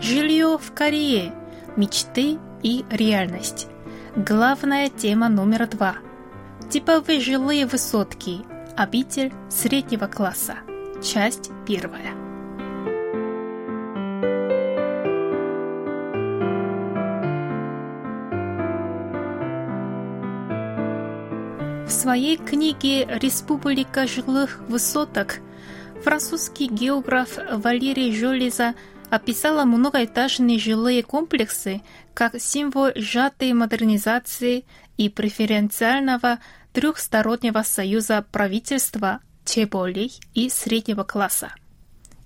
Жилье в Корее. Мечты и реальность. Главная тема номер два. Типовые жилые высотки. Обитель среднего класса. Часть первая. В своей книге «Республика жилых высоток» французский географ Валерий Жолиза описала многоэтажные жилые комплексы как символ сжатой модернизации и преференциального трехстороннего союза правительства, чеболей и среднего класса.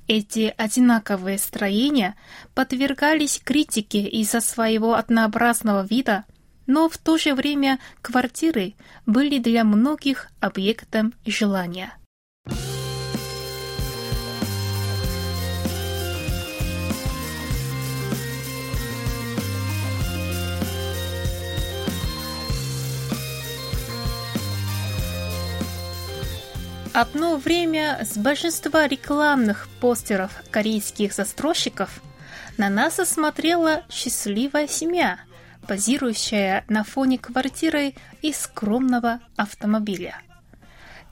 Эти одинаковые строения подвергались критике из-за своего однообразного вида, но в то же время квартиры были для многих объектом желания. Одно время с большинства рекламных постеров корейских застройщиков на нас осмотрела счастливая семья, позирующая на фоне квартиры и скромного автомобиля.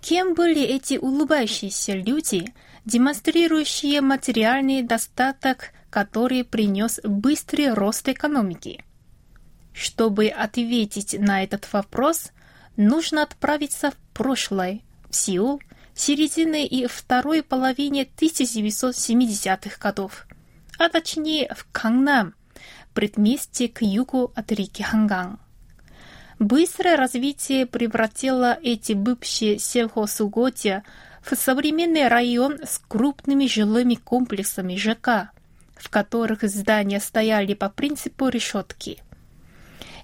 Кем были эти улыбающиеся люди, демонстрирующие материальный достаток, который принес быстрый рост экономики? Чтобы ответить на этот вопрос, нужно отправиться в прошлое, в Сеул, середины и второй половине 1970-х годов, а точнее в Кангнам, предместье к югу от реки Ханган. Быстрое развитие превратило эти бывшие сельхозугодья в современный район с крупными жилыми комплексами ЖК, в которых здания стояли по принципу решетки.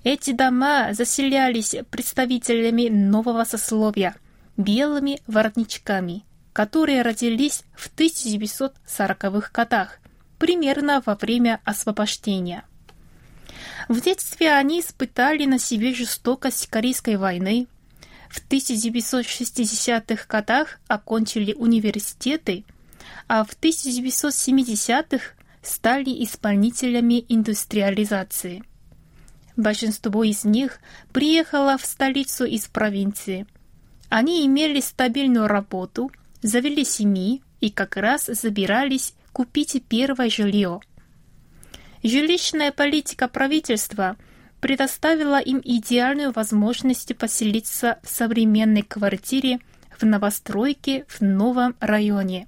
Эти дома заселялись представителями нового сословия – белыми воротничками, которые родились в 1940-х годах, примерно во время освобождения. В детстве они испытали на себе жестокость Корейской войны, в 1960-х годах окончили университеты, а в 1970-х стали исполнителями индустриализации. Большинство из них приехало в столицу из провинции – они имели стабильную работу, завели семьи и как раз забирались купить первое жилье. Жилищная политика правительства предоставила им идеальную возможность поселиться в современной квартире в новостройке в новом районе.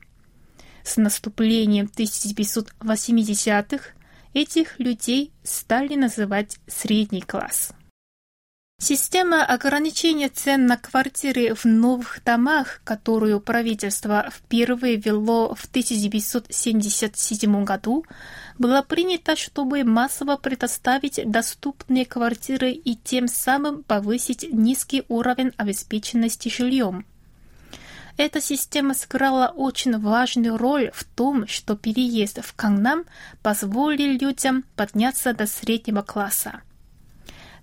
С наступлением 1980-х этих людей стали называть средний класс. Система ограничения цен на квартиры в новых домах, которую правительство впервые ввело в 1977 году, была принята, чтобы массово предоставить доступные квартиры и тем самым повысить низкий уровень обеспеченности жильем. Эта система сыграла очень важную роль в том, что переезд в Кангнам позволил людям подняться до среднего класса.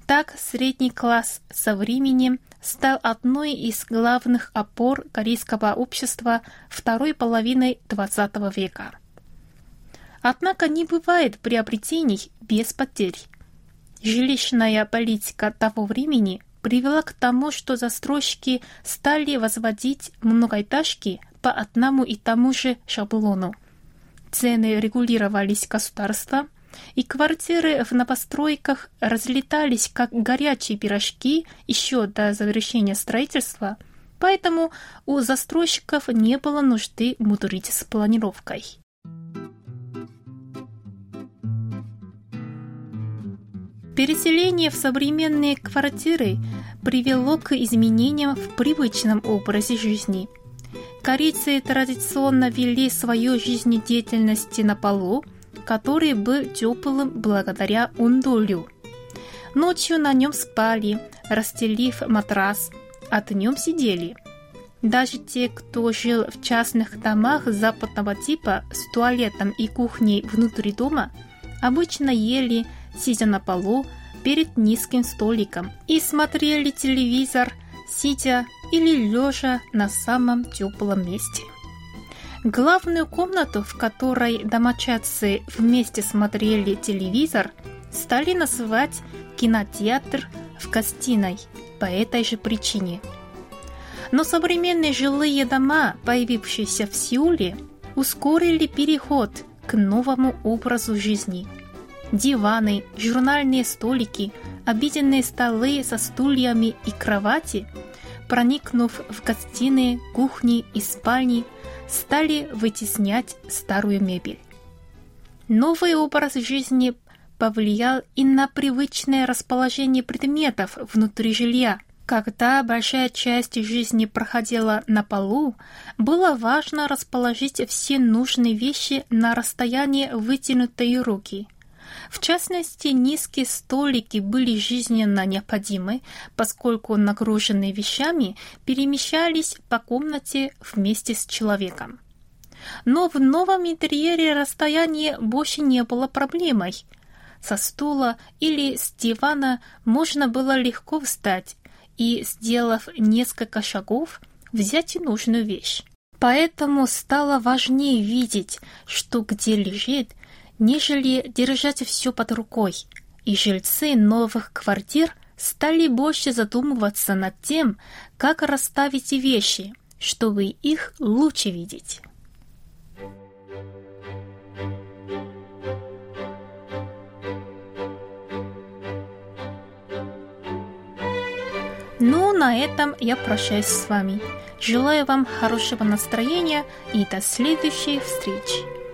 Так средний класс со временем стал одной из главных опор корейского общества второй половины XX века. Однако не бывает приобретений без потерь. Жилищная политика того времени привела к тому, что застройщики стали возводить многоэтажки по одному и тому же шаблону. Цены регулировались государством, и квартиры в новостройках разлетались как горячие пирожки еще до завершения строительства, поэтому у застройщиков не было нужды мудрить с планировкой. Переселение в современные квартиры привело к изменениям в привычном образе жизни. Корейцы традиционно вели свою жизнедеятельность на полу, который был теплым благодаря ундолю. Ночью на нем спали, расстелив матрас, а днем сидели. Даже те, кто жил в частных домах западного типа с туалетом и кухней внутри дома, обычно ели сидя на полу перед низким столиком, и смотрели телевизор, сидя или лежа на самом теплом месте. Главную комнату, в которой домочадцы вместе смотрели телевизор, стали называть кинотеатр в гостиной по этой же причине. Но современные жилые дома, появившиеся в Сеуле, ускорили переход к новому образу жизни – диваны, журнальные столики, обеденные столы со стульями и кровати, проникнув в гостиные, кухни и спальни, стали вытеснять старую мебель. Новый образ жизни повлиял и на привычное расположение предметов внутри жилья. Когда большая часть жизни проходила на полу, было важно расположить все нужные вещи на расстоянии вытянутой руки – в частности, низкие столики были жизненно необходимы, поскольку нагруженные вещами перемещались по комнате вместе с человеком. Но в новом интерьере расстояние больше не было проблемой. Со стула или с дивана можно было легко встать и, сделав несколько шагов, взять нужную вещь. Поэтому стало важнее видеть, что где лежит нежели держать все под рукой, и жильцы новых квартир стали больше задумываться над тем, как расставить вещи, чтобы их лучше видеть. Ну, на этом я прощаюсь с вами. Желаю вам хорошего настроения и до следующей встречи.